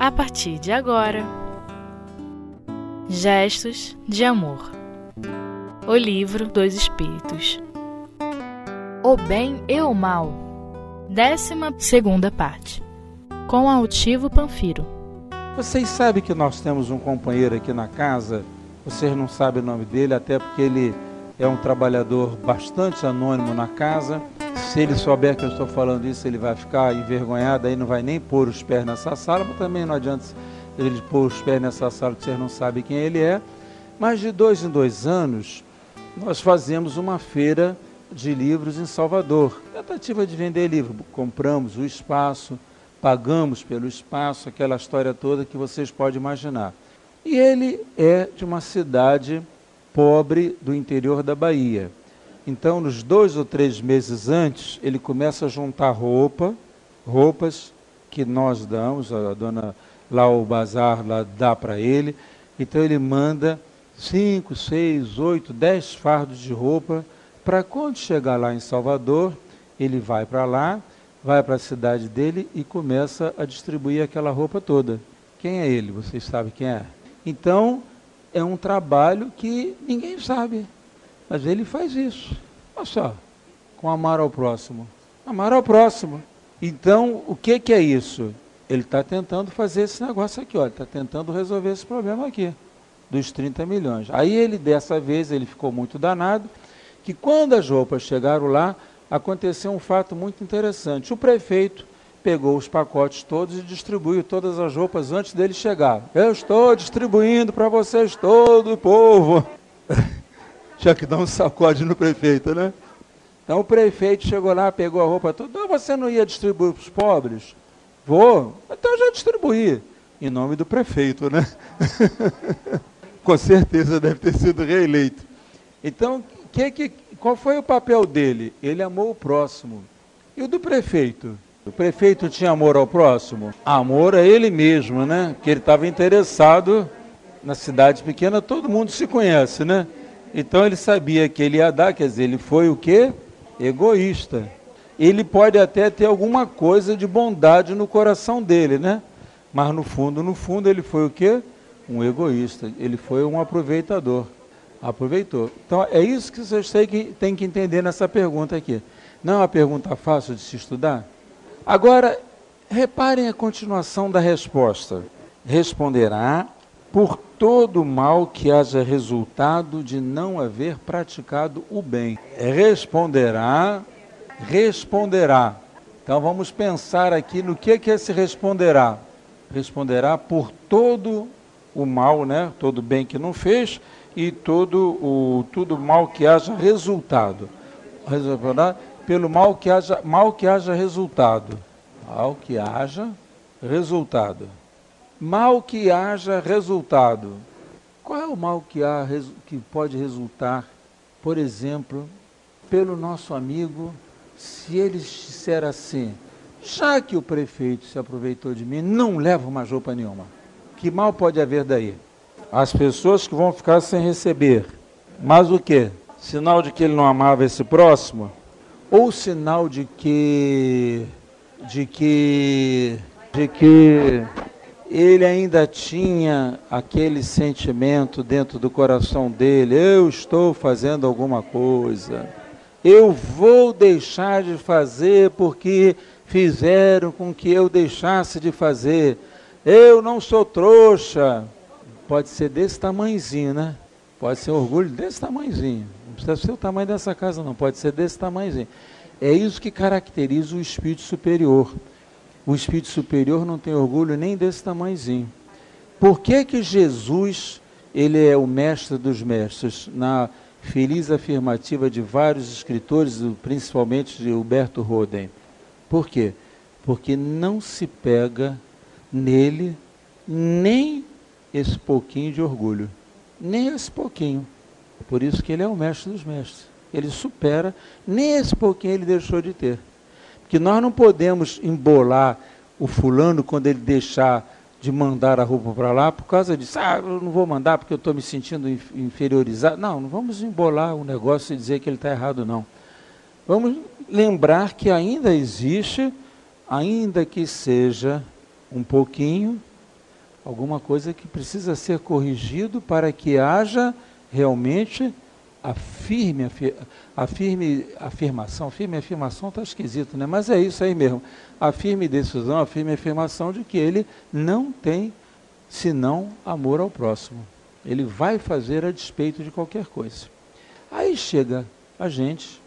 a partir de agora. Gestos de Amor. O Livro dos Espíritos. O Bem e o Mal. Décima segunda parte. Com Altivo Panfiro. Vocês sabem que nós temos um companheiro aqui na casa, vocês não sabem o nome dele, até porque ele é um trabalhador bastante anônimo na casa. Se ele souber que eu estou falando isso, ele vai ficar envergonhado, aí não vai nem pôr os pés nessa sala, mas também não adianta ele pôr os pés nessa sala que vocês não sabem quem ele é. Mas de dois em dois anos, nós fazemos uma feira de livros em Salvador. Tentativa de vender livro. Compramos o espaço, pagamos pelo espaço, aquela história toda que vocês podem imaginar. E ele é de uma cidade pobre do interior da Bahia. Então, nos dois ou três meses antes, ele começa a juntar roupa, roupas que nós damos, a dona lá o bazar lá dá para ele. Então ele manda cinco, seis, oito, dez fardos de roupa para quando chegar lá em Salvador, ele vai para lá, vai para a cidade dele e começa a distribuir aquela roupa toda. Quem é ele? Vocês sabem quem é? Então, é um trabalho que ninguém sabe. Mas ele faz isso. Olha só, com amar ao próximo. Amar ao próximo. Então, o que, que é isso? Ele está tentando fazer esse negócio aqui. Ele está tentando resolver esse problema aqui, dos 30 milhões. Aí ele, dessa vez, ele ficou muito danado, que quando as roupas chegaram lá, aconteceu um fato muito interessante. O prefeito pegou os pacotes todos e distribuiu todas as roupas antes dele chegar. Eu estou distribuindo para vocês todo o povo. Tinha que dar um sacode no prefeito, né? Então o prefeito chegou lá, pegou a roupa toda. Não, você não ia distribuir para os pobres? Vou. Então já distribuí. Em nome do prefeito, né? Com certeza deve ter sido reeleito. Então, que, que, qual foi o papel dele? Ele amou o próximo. E o do prefeito? O prefeito tinha amor ao próximo? Amor a ele mesmo, né? Que ele estava interessado na cidade pequena, todo mundo se conhece, né? Então ele sabia que ele ia dar, quer dizer, ele foi o quê? Egoísta. Ele pode até ter alguma coisa de bondade no coração dele, né? Mas no fundo, no fundo, ele foi o quê? Um egoísta. Ele foi um aproveitador. Aproveitou. Então é isso que vocês têm que, entender nessa pergunta aqui. Não é uma pergunta fácil de se estudar? Agora, reparem a continuação da resposta. Responderá por todo mal que haja resultado de não haver praticado o bem. Responderá, responderá. Então vamos pensar aqui no que que esse responderá. Responderá por todo o mal, né? Todo bem que não fez e todo o tudo mal que haja resultado. Responderá pelo mal que haja, mal que haja resultado. Mal que haja resultado. Mal que haja resultado. Qual é o mal que há que pode resultar, por exemplo, pelo nosso amigo, se ele disser assim, já que o prefeito se aproveitou de mim, não levo mais roupa nenhuma. Que mal pode haver daí? As pessoas que vão ficar sem receber. Mas o que? Sinal de que ele não amava esse próximo? Ou sinal de que de que de que ele ainda tinha aquele sentimento dentro do coração dele, eu estou fazendo alguma coisa. Eu vou deixar de fazer porque fizeram com que eu deixasse de fazer. Eu não sou trouxa. Pode ser desse tamanhozinho, né? Pode ser orgulho desse tamanhozinho precisa ser o tamanho dessa casa, não, pode ser desse tamanhozinho. É isso que caracteriza o espírito superior. O espírito superior não tem orgulho nem desse tamanhozinho. Por que que Jesus, ele é o mestre dos mestres? Na feliz afirmativa de vários escritores, principalmente de Huberto Roden. Por quê? Porque não se pega nele nem esse pouquinho de orgulho. Nem esse pouquinho. Por isso que ele é o mestre dos mestres. Ele supera, nem esse pouquinho ele deixou de ter. Porque nós não podemos embolar o fulano quando ele deixar de mandar a roupa para lá por causa disso. Ah, eu não vou mandar porque eu estou me sentindo inferiorizado. Não, não vamos embolar o negócio e dizer que ele está errado, não. Vamos lembrar que ainda existe, ainda que seja um pouquinho, alguma coisa que precisa ser corrigido para que haja realmente a firme, a firme afirmação, firme afirmação está esquisito, né? mas é isso aí mesmo, a firme decisão, a firme afirmação de que ele não tem senão amor ao próximo. Ele vai fazer a despeito de qualquer coisa. Aí chega a gente,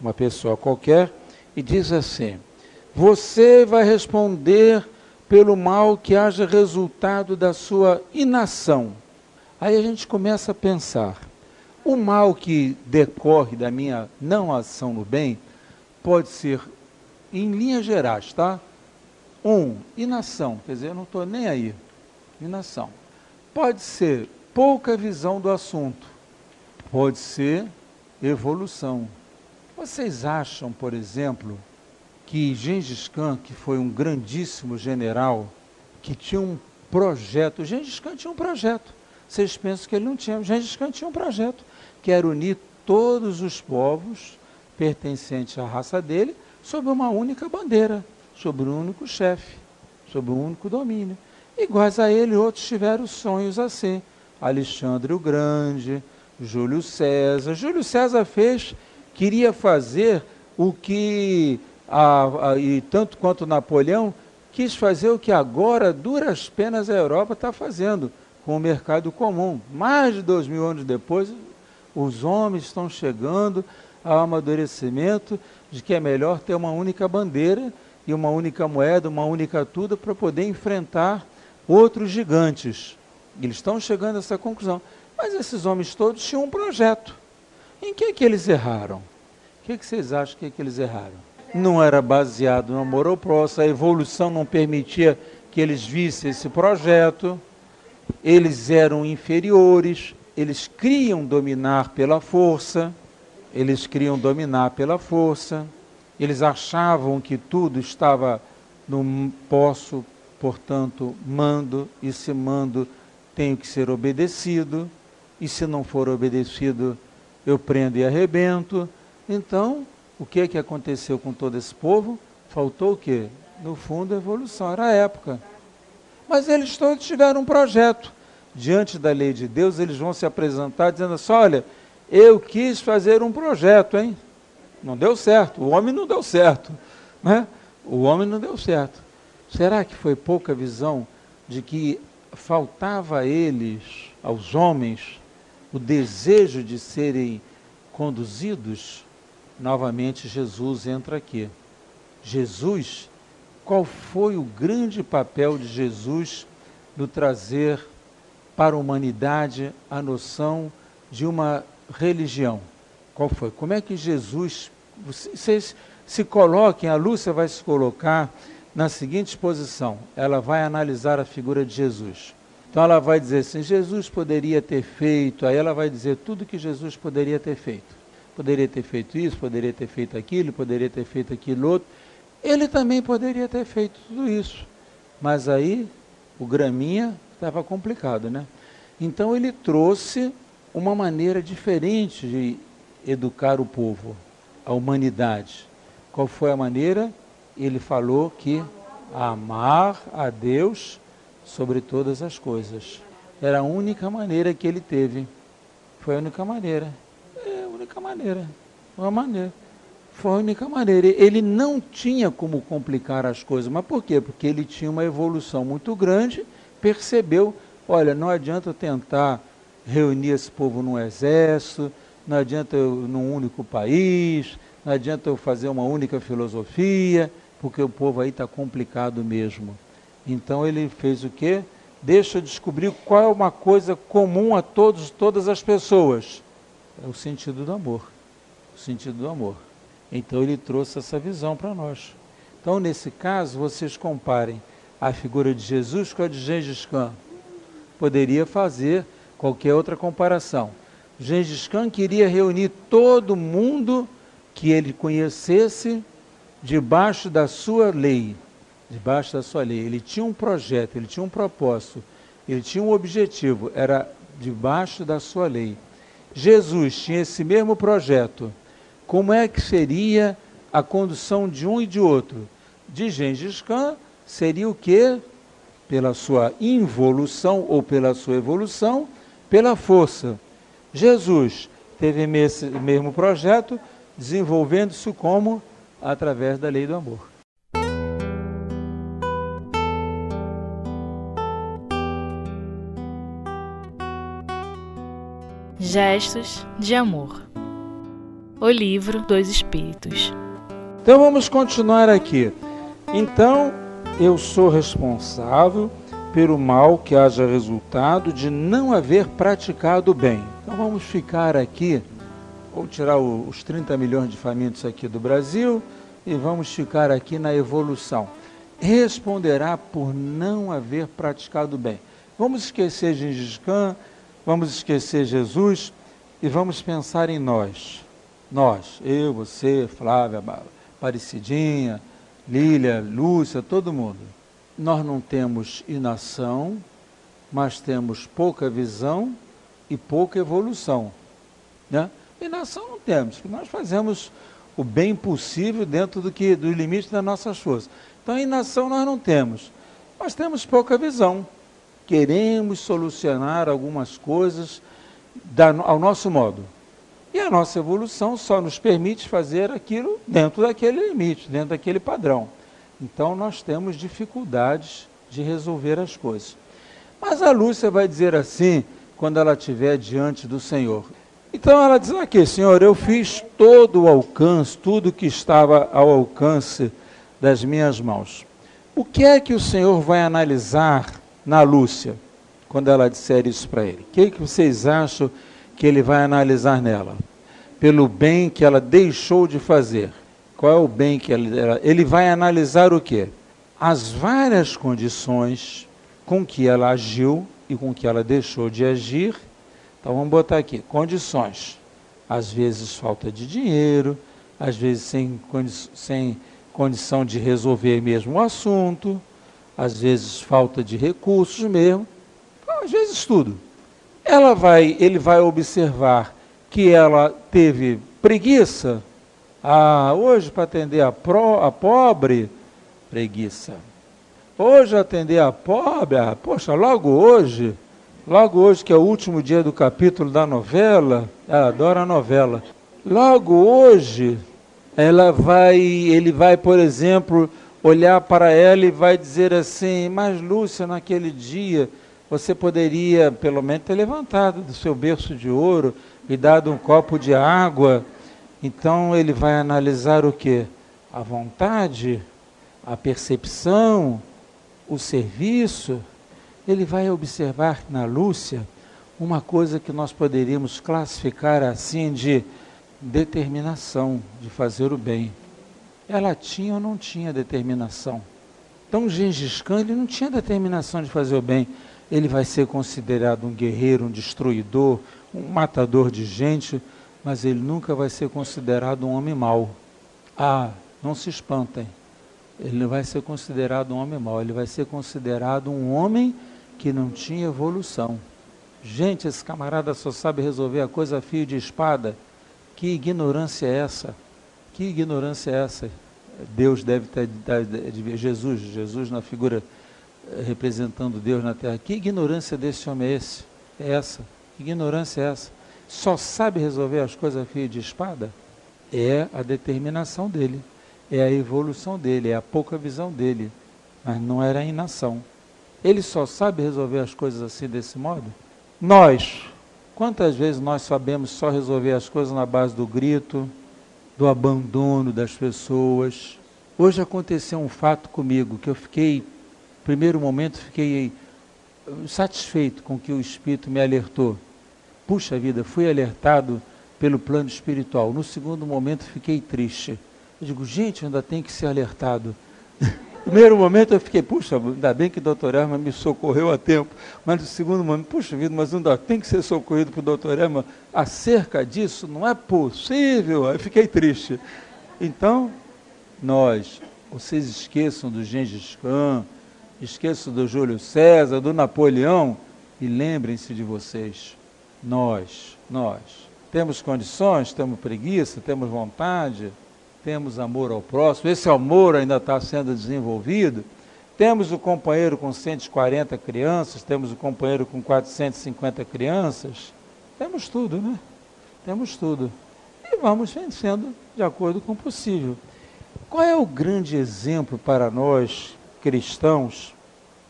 uma pessoa qualquer, e diz assim: Você vai responder pelo mal que haja resultado da sua inação. Aí a gente começa a pensar: o mal que decorre da minha não ação no bem pode ser, em linhas gerais, tá? Um, inação, quer dizer, eu não estou nem aí. Inação. Pode ser pouca visão do assunto. Pode ser evolução. Vocês acham, por exemplo, que Gengis Khan, que foi um grandíssimo general, que tinha um projeto, Gengis Khan tinha um projeto. Vocês pensam que ele não tinha. Gengis Khan tinha um projeto, que era unir todos os povos pertencentes à raça dele sob uma única bandeira, sob um único chefe, sob um único domínio. Iguais a ele, outros tiveram sonhos assim. Alexandre o Grande, Júlio César. Júlio César fez, queria fazer o que, a, a, e tanto quanto Napoleão, quis fazer o que agora, duras penas, a Europa está fazendo com o mercado comum. Mais de dois mil anos depois, os homens estão chegando ao amadurecimento de que é melhor ter uma única bandeira e uma única moeda, uma única tudo, para poder enfrentar outros gigantes. Eles estão chegando a essa conclusão. Mas esses homens todos tinham um projeto. Em que, que eles erraram? O que, que vocês acham que, que eles erraram? Não era baseado no amor ao próximo, a evolução não permitia que eles vissem esse projeto, eles eram inferiores, eles criam dominar pela força, eles criam dominar pela força, eles achavam que tudo estava no posso, portanto, mando, e se mando tenho que ser obedecido, e se não for obedecido, eu prendo e arrebento. Então, o que que aconteceu com todo esse povo? Faltou o quê? No fundo, evolução, era a época. Mas eles todos tiveram um projeto. Diante da lei de Deus, eles vão se apresentar dizendo assim: olha, eu quis fazer um projeto, hein? Não deu certo, o homem não deu certo. Né? O homem não deu certo. Será que foi pouca visão de que faltava a eles, aos homens, o desejo de serem conduzidos? Novamente, Jesus entra aqui. Jesus, qual foi o grande papel de Jesus no trazer para a humanidade a noção de uma religião? Qual foi? Como é que Jesus. Vocês se coloquem, a Lúcia vai se colocar na seguinte posição: ela vai analisar a figura de Jesus. Então ela vai dizer assim: Jesus poderia ter feito, aí ela vai dizer tudo que Jesus poderia ter feito. Poderia ter feito isso, poderia ter feito aquilo, poderia ter feito aquilo outro. Ele também poderia ter feito tudo isso. Mas aí o graminha estava complicado, né? Então ele trouxe uma maneira diferente de educar o povo, a humanidade. Qual foi a maneira? ele falou que amar a Deus sobre todas as coisas. Era a única maneira que ele teve. Foi a única maneira. A única maneira. Uma maneira. Foi a única maneira. Ele não tinha como complicar as coisas. Mas por quê? Porque ele tinha uma evolução muito grande, percebeu, olha, não adianta tentar reunir esse povo num exército, não adianta eu num único país, não adianta eu fazer uma única filosofia, porque o povo aí está complicado mesmo. Então ele fez o quê? Deixa eu descobrir qual é uma coisa comum a todos, todas as pessoas. É o sentido do amor. O sentido do amor. Então ele trouxe essa visão para nós. Então, nesse caso, vocês comparem a figura de Jesus com a de Gengis Khan. Poderia fazer qualquer outra comparação. Gengis Khan queria reunir todo mundo que ele conhecesse debaixo da sua lei, debaixo da sua lei. Ele tinha um projeto, ele tinha um propósito, ele tinha um objetivo, era debaixo da sua lei. Jesus tinha esse mesmo projeto. Como é que seria a condução de um e de outro? De Gengis Khan seria o quê? pela sua involução ou pela sua evolução, pela força. Jesus teve esse mesmo projeto, desenvolvendo-se como através da lei do amor. Gestos de amor. O livro dos Espíritos. Então vamos continuar aqui. Então, eu sou responsável pelo mal que haja resultado de não haver praticado o bem. Então vamos ficar aqui, vou tirar os 30 milhões de famintos aqui do Brasil e vamos ficar aqui na evolução. Responderá por não haver praticado o bem. Vamos esquecer Gengis Khan, vamos esquecer Jesus e vamos pensar em nós. Nós, eu, você, Flávia, Parecidinha, Lília, Lúcia, todo mundo. Nós não temos inação, mas temos pouca visão e pouca evolução. Né? Inação não temos, nós fazemos o bem possível dentro do que do limite das nossas forças. Então, inação nós não temos, mas temos pouca visão. Queremos solucionar algumas coisas da, ao nosso modo. E a nossa evolução só nos permite fazer aquilo dentro daquele limite, dentro daquele padrão. Então nós temos dificuldades de resolver as coisas. Mas a Lúcia vai dizer assim, quando ela estiver diante do Senhor. Então ela diz aqui, Senhor, eu fiz todo o alcance, tudo que estava ao alcance das minhas mãos. O que é que o Senhor vai analisar na Lúcia, quando ela disser isso para ele? O que, que vocês acham que ele vai analisar nela? Pelo bem que ela deixou de fazer. Qual é o bem que ela. Ele vai analisar o quê? As várias condições com que ela agiu e com que ela deixou de agir. Então vamos botar aqui: condições. Às vezes falta de dinheiro, às vezes sem, condi sem condição de resolver mesmo o assunto, às vezes falta de recursos mesmo, às vezes tudo. Ela vai, ele vai observar que ela teve preguiça, ah, hoje para atender a, pro, a pobre, preguiça. Hoje atender a pobre, ah, poxa, logo hoje, logo hoje que é o último dia do capítulo da novela, ela adora a novela. Logo hoje, ela vai, ele vai, por exemplo, olhar para ela e vai dizer assim: Mas Lúcia, naquele dia, você poderia pelo menos ter levantado do seu berço de ouro e dado um copo de água então ele vai analisar o que? A vontade, a percepção, o serviço. Ele vai observar na Lúcia uma coisa que nós poderíamos classificar assim de determinação de fazer o bem. Ela tinha ou não tinha determinação? Então Gengis Khan ele não tinha determinação de fazer o bem. Ele vai ser considerado um guerreiro, um destruidor, um matador de gente mas ele nunca vai ser considerado um homem mau. Ah, não se espantem. Ele não vai ser considerado um homem mau, ele vai ser considerado um homem que não tinha evolução. Gente, esse camarada só sabe resolver a coisa a fio de espada. Que ignorância é essa? Que ignorância é essa? Deus deve ter, Jesus, Jesus na figura eh, representando Deus na terra. Que ignorância desse homem é esse? É essa? Que ignorância é essa? só sabe resolver as coisas a de espada? É a determinação dele, é a evolução dele, é a pouca visão dele, mas não era a inação. Ele só sabe resolver as coisas assim desse modo? Nós, quantas vezes nós sabemos só resolver as coisas na base do grito, do abandono das pessoas? Hoje aconteceu um fato comigo que eu fiquei, primeiro momento, fiquei satisfeito com que o Espírito me alertou puxa vida, fui alertado pelo plano espiritual. No segundo momento fiquei triste. Eu digo, gente, ainda tem que ser alertado. Primeiro momento eu fiquei, puxa, ainda bem que o doutor Erma me socorreu a tempo. Mas no segundo momento, puxa vida, mas ainda tem que ser socorrido por doutor Erma acerca disso, não é possível. Aí fiquei triste. Então, nós, vocês esqueçam do Gengis Khan, esqueçam do Júlio César, do Napoleão, e lembrem-se de vocês. Nós, nós. Temos condições, temos preguiça, temos vontade, temos amor ao próximo. Esse amor ainda está sendo desenvolvido. Temos o companheiro com 140 crianças, temos o companheiro com 450 crianças, temos tudo, né? Temos tudo. E vamos vencendo de acordo com o possível. Qual é o grande exemplo para nós, cristãos,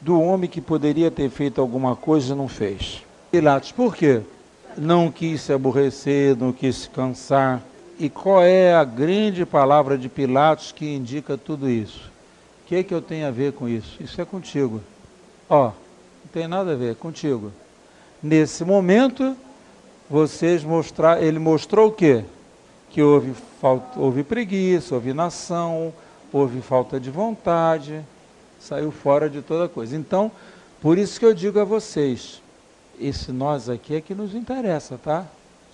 do homem que poderia ter feito alguma coisa e não fez? Pilatos, por quê? Não quis se aborrecer, não quis se cansar. E qual é a grande palavra de Pilatos que indica tudo isso? O que, é que eu tenho a ver com isso? Isso é contigo. Ó, não tem nada a ver, é contigo. Nesse momento, vocês mostrar, ele mostrou o quê? Que houve, falta, houve preguiça, houve nação, houve falta de vontade, saiu fora de toda coisa. Então, por isso que eu digo a vocês, esse nós aqui é que nos interessa, tá?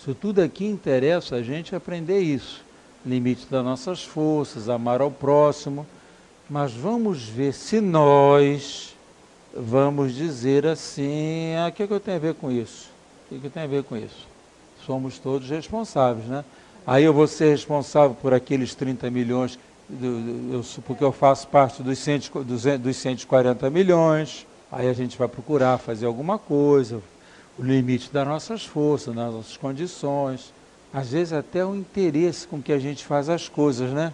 Isso tudo aqui interessa a gente aprender isso. Limite das nossas forças, amar ao próximo, mas vamos ver se nós vamos dizer assim, ah, o que, é que eu tenho a ver com isso? O que, é que tem a ver com isso? Somos todos responsáveis, né? Aí eu vou ser responsável por aqueles 30 milhões, do, eu, porque eu faço parte dos, 100, dos, dos 140 milhões. Aí a gente vai procurar fazer alguma coisa, o limite das nossas forças, das nossas condições, às vezes até o interesse com que a gente faz as coisas, né?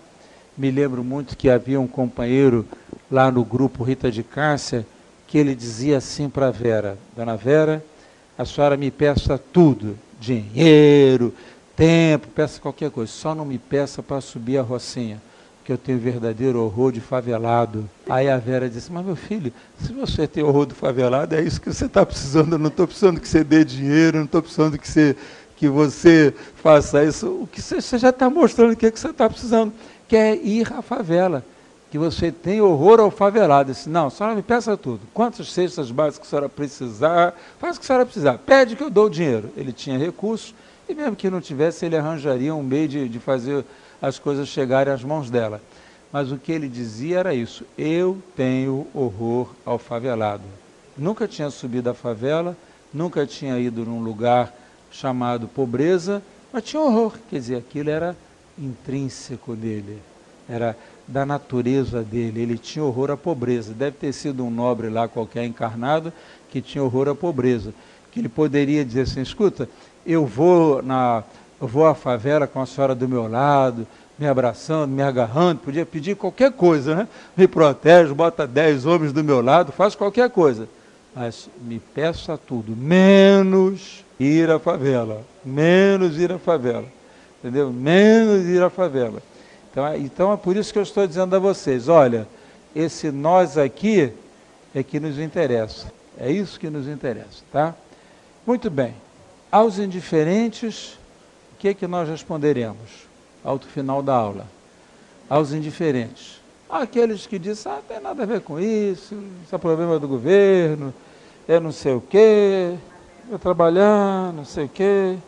Me lembro muito que havia um companheiro lá no grupo Rita de Cássia que ele dizia assim para a Vera: Dona Vera, a senhora me peça tudo, dinheiro, tempo, peça qualquer coisa, só não me peça para subir a Rocinha, que eu tenho verdadeiro horror de favelado. Aí a Vera disse: Mas meu filho, se você tem horror do favelado, é isso que você está precisando. Eu não estou precisando que você dê dinheiro, não estou precisando que você, que você faça isso. O que você, você já está mostrando o que, é que você está precisando quer ir à favela, que você tem horror ao favelado. Disse, não, a senhora me peça tudo. Quantas cestas básicas a senhora precisar, faz o que a senhora precisar. Pede que eu dou o dinheiro. Ele tinha recursos, e mesmo que não tivesse, ele arranjaria um meio de, de fazer as coisas chegarem às mãos dela. Mas o que ele dizia era isso: eu tenho horror ao favelado. Nunca tinha subido a favela, nunca tinha ido num lugar chamado pobreza, mas tinha horror. Quer dizer, aquilo era intrínseco dele, era da natureza dele. Ele tinha horror à pobreza. Deve ter sido um nobre lá qualquer encarnado que tinha horror à pobreza. Que ele poderia dizer assim: escuta, eu vou na, eu vou à favela com a senhora do meu lado, me abraçando, me agarrando, podia pedir qualquer coisa, né? Me protege, bota dez homens do meu lado, faz qualquer coisa. Mas me peça tudo, menos ir à favela, menos ir à favela entendeu? Menos ir à favela. Então, é, então é por isso que eu estou dizendo a vocês, olha, esse nós aqui é que nos interessa. É isso que nos interessa, tá? Muito bem. Aos indiferentes, que é que nós responderemos ao final da aula? Aos indiferentes. Aqueles que dizem, ah, não tem nada a ver com isso, isso é problema do governo, é não sei o quê, vou trabalhar, não sei o quê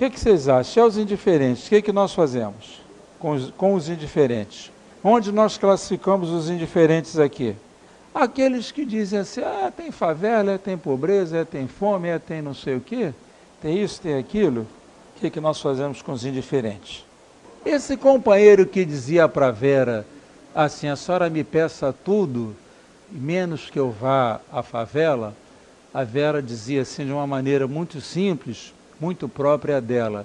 que, que vocês acham? É os indiferentes, o que, que nós fazemos com os, com os indiferentes? Onde nós classificamos os indiferentes aqui? Aqueles que dizem assim, ah, tem favela, tem pobreza, tem fome, tem não sei o quê, tem isso, tem aquilo. O que, que nós fazemos com os indiferentes? Esse companheiro que dizia para Vera assim, a senhora me peça tudo, menos que eu vá à favela, a Vera dizia assim de uma maneira muito simples, muito própria dela.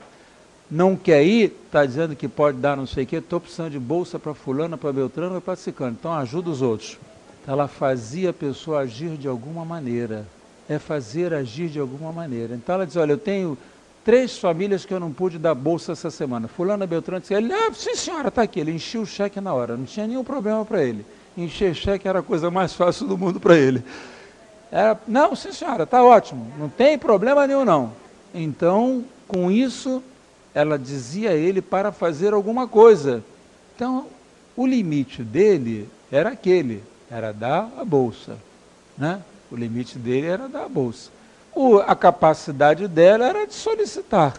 Não quer ir, está dizendo que pode dar não sei o quê, estou precisando de bolsa para fulano, para Beltrano, para Cicano. Então ajuda os outros. Ela fazia a pessoa agir de alguma maneira. É fazer agir de alguma maneira. Então ela diz, olha, eu tenho três famílias que eu não pude dar bolsa essa semana. Fulano Beltrano disse, ele, ah, sim senhora, está aqui. Ele enchia o cheque na hora, não tinha nenhum problema para ele. Encher cheque era a coisa mais fácil do mundo para ele. Era, não, sim senhora, está ótimo, não tem problema nenhum não. Então, com isso, ela dizia ele para fazer alguma coisa. Então, o limite dele era aquele, era dar a bolsa. Né? O limite dele era dar a bolsa. O, a capacidade dela era de solicitar.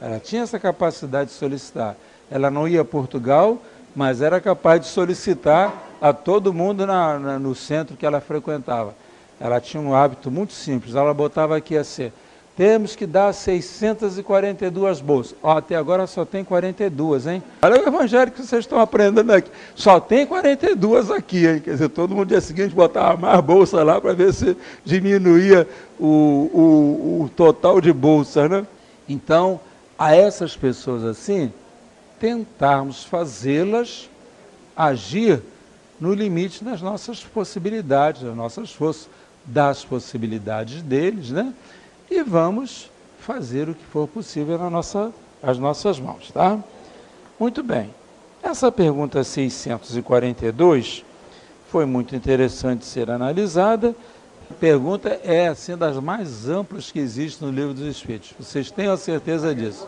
Ela tinha essa capacidade de solicitar. Ela não ia a Portugal, mas era capaz de solicitar a todo mundo na, na, no centro que ela frequentava. Ela tinha um hábito muito simples. Ela botava aqui assim: temos que dar 642 bolsas. Ó, até agora só tem 42, hein? Olha o evangelho que vocês estão aprendendo aqui. Só tem 42 aqui, hein? Quer dizer, todo mundo dia seguinte botava mais bolsa lá para ver se diminuía o, o, o total de bolsas, né? Então, a essas pessoas assim, tentarmos fazê-las agir no limite das nossas possibilidades, das nossas forças, das possibilidades deles, né? E vamos fazer o que for possível nas nossa, as nossas mãos, tá? Muito bem. Essa pergunta 642 foi muito interessante ser analisada. A pergunta é assim das mais amplas que existe no livro dos Espíritos. Vocês têm a certeza disso?